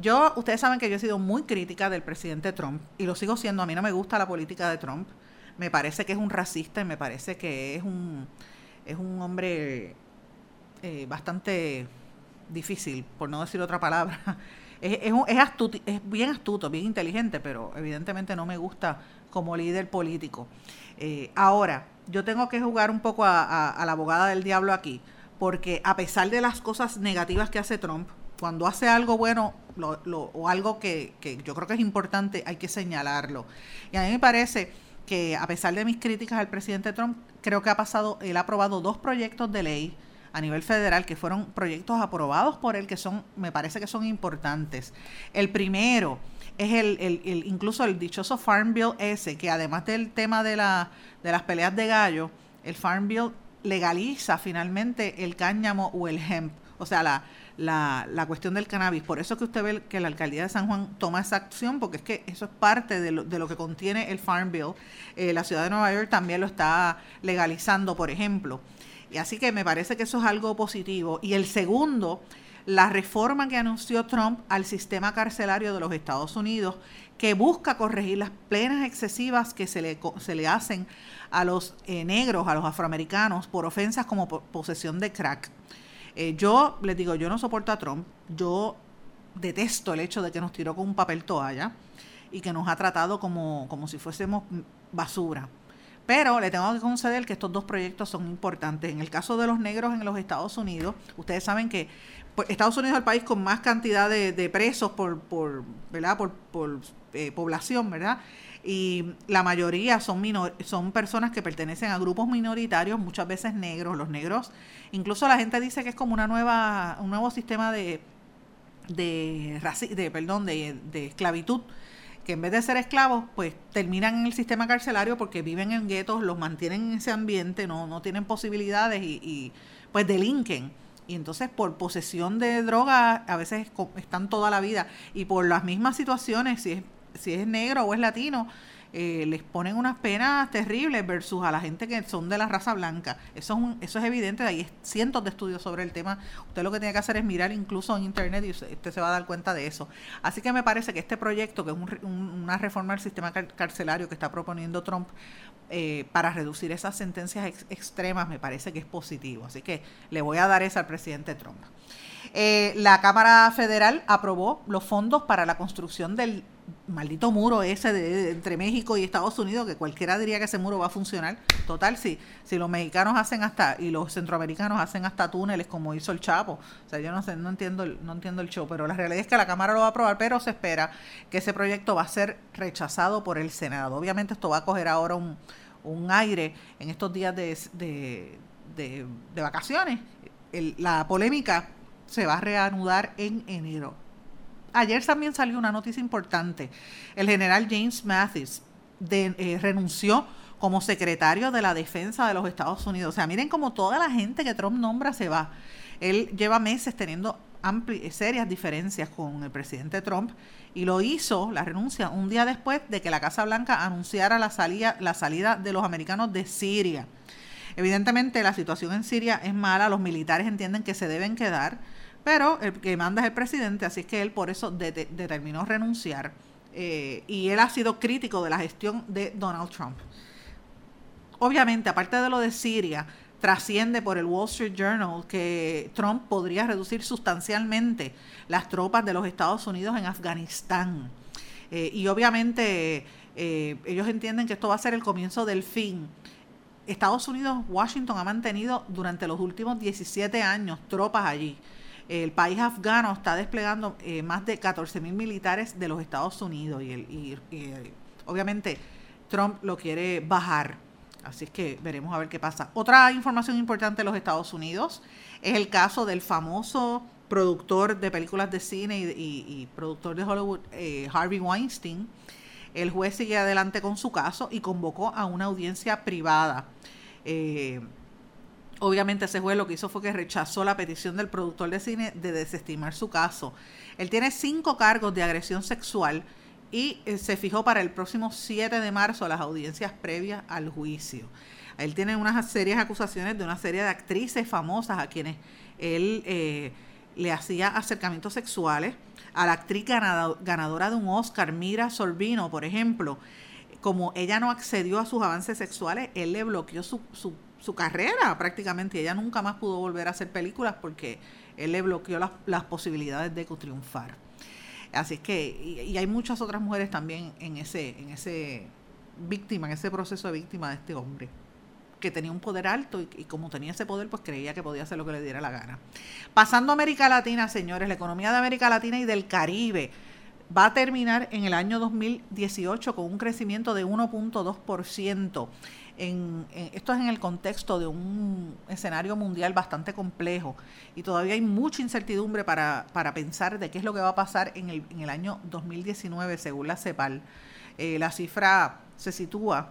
Yo, ustedes saben que yo he sido muy crítica del presidente Trump y lo sigo siendo. A mí no me gusta la política de Trump. Me parece que es un racista y me parece que es un, es un hombre eh, bastante difícil, por no decir otra palabra. Es, es, es bien astuto, bien inteligente, pero evidentemente no me gusta como líder político. Eh, ahora, yo tengo que jugar un poco a, la abogada del diablo aquí, porque a pesar de las cosas negativas que hace Trump, cuando hace algo bueno o algo que, que, yo creo que es importante, hay que señalarlo. Y a mí me parece que a pesar de mis críticas al presidente Trump, creo que ha pasado, él ha aprobado dos proyectos de ley a nivel federal que fueron proyectos aprobados por él que son, me parece que son importantes. El primero es el, el, incluso el dichoso Farm Bill ese, que además del tema de, la, de las peleas de gallo, el Farm Bill legaliza finalmente el cáñamo o el hemp, o sea, la, la, la, cuestión del cannabis. Por eso que usted ve que la alcaldía de San Juan toma esa acción, porque es que eso es parte de lo, de lo que contiene el Farm Bill. Eh, la ciudad de Nueva York también lo está legalizando, por ejemplo. Y así que me parece que eso es algo positivo. Y el segundo, la reforma que anunció Trump al sistema carcelario de los Estados Unidos, que busca corregir las plenas excesivas que se le, se le hacen a los eh, negros, a los afroamericanos, por ofensas como posesión de crack. Eh, yo les digo, yo no soporto a Trump, yo detesto el hecho de que nos tiró con un papel toalla y que nos ha tratado como, como si fuésemos basura. Pero le tengo que conceder que estos dos proyectos son importantes. En el caso de los negros en los Estados Unidos, ustedes saben que Estados Unidos es el país con más cantidad de, presos por, por, eh, población, ¿verdad? Y la mayoría son, son personas que pertenecen a grupos minoritarios, muchas veces negros. Los negros, incluso la gente dice que es como una nueva, un nuevo sistema de, de, perdón, de esclavitud que en vez de ser esclavos, pues terminan en el sistema carcelario porque viven en guetos, los mantienen en ese ambiente, no, no tienen posibilidades y, y pues delinquen. Y entonces por posesión de droga a veces están toda la vida. Y por las mismas situaciones, si es, si es negro o es latino, eh, les ponen unas penas terribles versus a la gente que son de la raza blanca. Eso es, eso es evidente, hay cientos de estudios sobre el tema. Usted lo que tiene que hacer es mirar incluso en internet y usted se va a dar cuenta de eso. Así que me parece que este proyecto, que es una reforma del sistema carcelario que está proponiendo Trump eh, para reducir esas sentencias extremas, me parece que es positivo. Así que le voy a dar esa al presidente Trump. Eh, la Cámara Federal aprobó los fondos para la construcción del maldito muro ese de, entre México y Estados Unidos, que cualquiera diría que ese muro va a funcionar. Total, si, si los mexicanos hacen hasta, y los centroamericanos hacen hasta túneles como hizo el Chapo. O sea, yo no sé, no entiendo, no entiendo el show, pero la realidad es que la Cámara lo va a aprobar, pero se espera que ese proyecto va a ser rechazado por el Senado. Obviamente esto va a coger ahora un, un aire en estos días de, de, de, vacaciones. la polémica se va a reanudar en enero ayer también salió una noticia importante. El general James Mathis eh, renunció como secretario de la defensa de los Estados Unidos. O sea, miren cómo toda la gente que Trump nombra se va. Él lleva meses teniendo serias diferencias con el presidente Trump y lo hizo, la renuncia, un día después de que la Casa Blanca anunciara la salida, la salida de los americanos de Siria. Evidentemente la situación en Siria es mala, los militares entienden que se deben quedar pero el que manda es el presidente, así que él por eso determinó renunciar. Eh, y él ha sido crítico de la gestión de Donald Trump. Obviamente, aparte de lo de Siria, trasciende por el Wall Street Journal que Trump podría reducir sustancialmente las tropas de los Estados Unidos en Afganistán. Eh, y obviamente eh, ellos entienden que esto va a ser el comienzo del fin. Estados Unidos, Washington ha mantenido durante los últimos 17 años tropas allí. El país afgano está desplegando eh, más de 14 mil militares de los Estados Unidos y, el, obviamente Trump lo quiere bajar. Así es que veremos a ver qué pasa. Otra información importante de los Estados Unidos es el caso del famoso productor de películas de cine y, productor de Hollywood, eh, Harvey Weinstein. El juez sigue adelante con su caso y convocó a una audiencia privada. Eh, Obviamente ese juez lo que hizo fue que rechazó la petición del productor de cine de desestimar su caso. Él tiene cinco cargos de agresión sexual y eh, se fijó para el próximo 7 de marzo las audiencias previas al juicio. Él tiene unas serias acusaciones de una serie de actrices famosas a quienes él eh, le hacía acercamientos sexuales. A la actriz ganadora de un Oscar, Mira Sorbino, por ejemplo, como ella no accedió a sus avances sexuales, él le bloqueó su su carrera prácticamente. Ella nunca más pudo volver a hacer películas porque él le bloqueó las, las posibilidades de triunfar. Así que, y, hay muchas otras mujeres también en ese, en ese víctima, en ese proceso de víctima de este hombre que tenía un poder alto y, y, como tenía ese poder, pues creía que podía hacer lo que le diera la gana. Pasando a América Latina, señores, la economía de América Latina y del Caribe va a terminar en el año 2018 con un crecimiento de 1.2% en, esto es en el contexto de un escenario mundial bastante complejo y todavía hay mucha incertidumbre para, para pensar de qué es lo que va a pasar en el, en el año 2019 según la CEPAL. Eh, la cifra se sitúa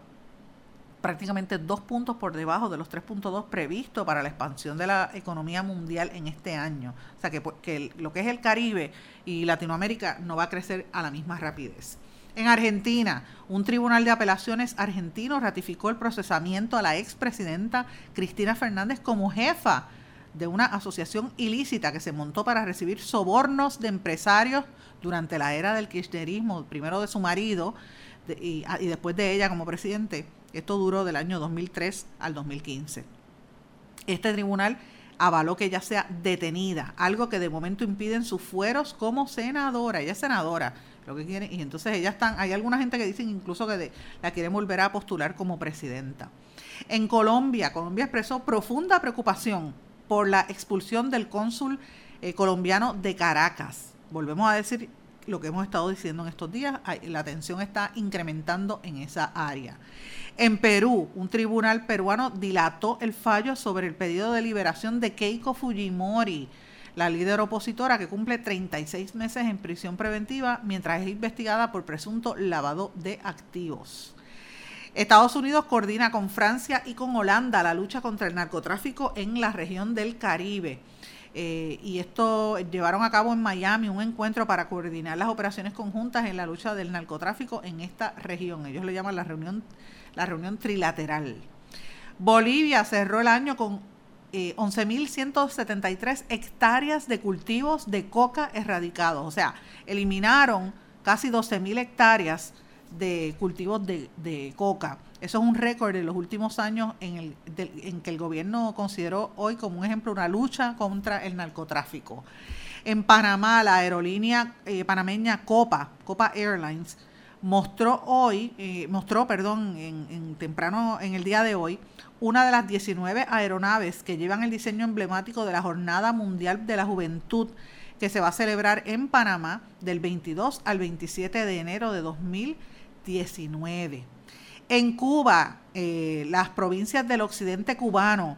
prácticamente dos puntos por debajo de los 3.2 previstos para la expansión de la economía mundial en este año. O sea que, que lo que es el Caribe y Latinoamérica no va a crecer a la misma rapidez. En Argentina, un tribunal de apelaciones argentino ratificó el procesamiento a la expresidenta Cristina Fernández como jefa de una asociación ilícita que se montó para recibir sobornos de empresarios durante la era del kirchnerismo, primero de su marido y, y después de ella como presidente. Esto duró del año 2003 al 2015. Este tribunal avaló que ella sea detenida, algo que de momento impiden sus fueros como senadora. Ella es senadora, lo que quieren, y entonces ella están, hay alguna gente que dicen incluso que la quieren volver a postular como presidenta. En Colombia, Colombia expresó profunda preocupación por la expulsión del cónsul eh, colombiano de Caracas. Volvemos a decir lo que hemos estado diciendo en estos días, la tensión está incrementando en esa área. En Perú, un tribunal peruano dilató el fallo sobre el pedido de liberación de Keiko Fujimori, la líder opositora que cumple 36 meses en prisión preventiva mientras es investigada por presunto lavado de activos. Estados Unidos coordina con Francia y con Holanda la lucha contra el narcotráfico en la región del Caribe. Eh, y esto llevaron a cabo en Miami un encuentro para coordinar las operaciones conjuntas en la lucha del narcotráfico en esta región. Ellos le llaman la reunión, la reunión trilateral. Bolivia cerró el año con 11.173 eh, hectáreas de cultivos de coca erradicados. O sea, eliminaron casi 12.000 hectáreas de cultivos de, coca. Eso es un récord de los últimos años en, el, en que el gobierno consideró hoy como un ejemplo una lucha contra el narcotráfico. En Panamá, la aerolínea eh, panameña Copa, Copa Airlines, mostró hoy, eh, mostró, perdón, en, temprano en el día de hoy, una de las 19 aeronaves que llevan el diseño emblemático de la Jornada Mundial de la Juventud que se va a celebrar en Panamá del 22 al 27 de enero de 2019. En Cuba, eh, las provincias del occidente cubano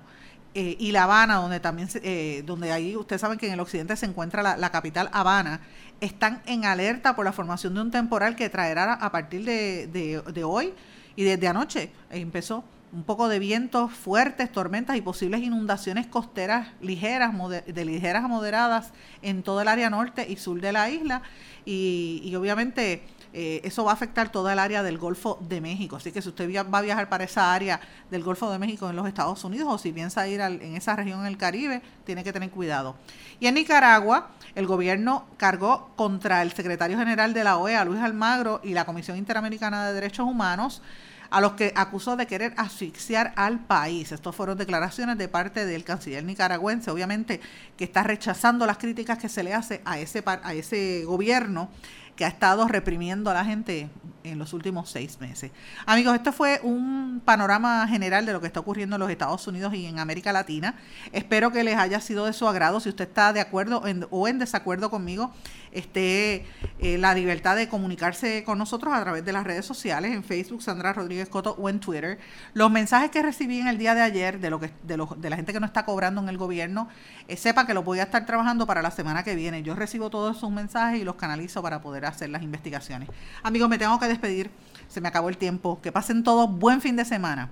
eh, y La Habana, donde también, eh, donde ahí ustedes saben que en el occidente se encuentra la, capital Habana, están en alerta por la formación de un temporal que traerá a partir de, de hoy y desde anoche empezó un poco de vientos fuertes, tormentas y posibles inundaciones costeras ligeras, de ligeras a moderadas en todo el área norte y sur de la isla. Y, obviamente eh, eso va a afectar toda el área del Golfo de México. Así que si usted va a viajar para esa área del Golfo de México en los Estados Unidos o si piensa ir en esa región en el Caribe, tiene que tener cuidado. Y en Nicaragua, el gobierno cargó contra el secretario general de la OEA, Luis Almagro, y la Comisión Interamericana de Derechos Humanos a los que acusó de querer asfixiar al país. Estas fueron declaraciones de parte del canciller nicaragüense, obviamente, que está rechazando las críticas que se le hace a ese, a ese gobierno que ha estado reprimiendo a la gente en los últimos seis meses. Amigos, este fue un panorama general de lo que está ocurriendo en los Estados Unidos y en América Latina. Espero que les haya sido de su agrado. Si usted está de acuerdo o en desacuerdo conmigo, esté eh, la libertad de comunicarse con nosotros a través de las redes sociales, en Facebook, Sandra Rodríguez Coto o en Twitter. Los mensajes que recibí en el día de ayer de lo que de, lo, de la gente que no está cobrando en el gobierno, eh, sepa que los voy a estar trabajando para la semana que viene. Yo recibo todos esos mensajes y los canalizo para poder hacer las investigaciones. Amigos, me tengo que despedir. Se me acabó el tiempo. Que pasen todos buen fin de semana.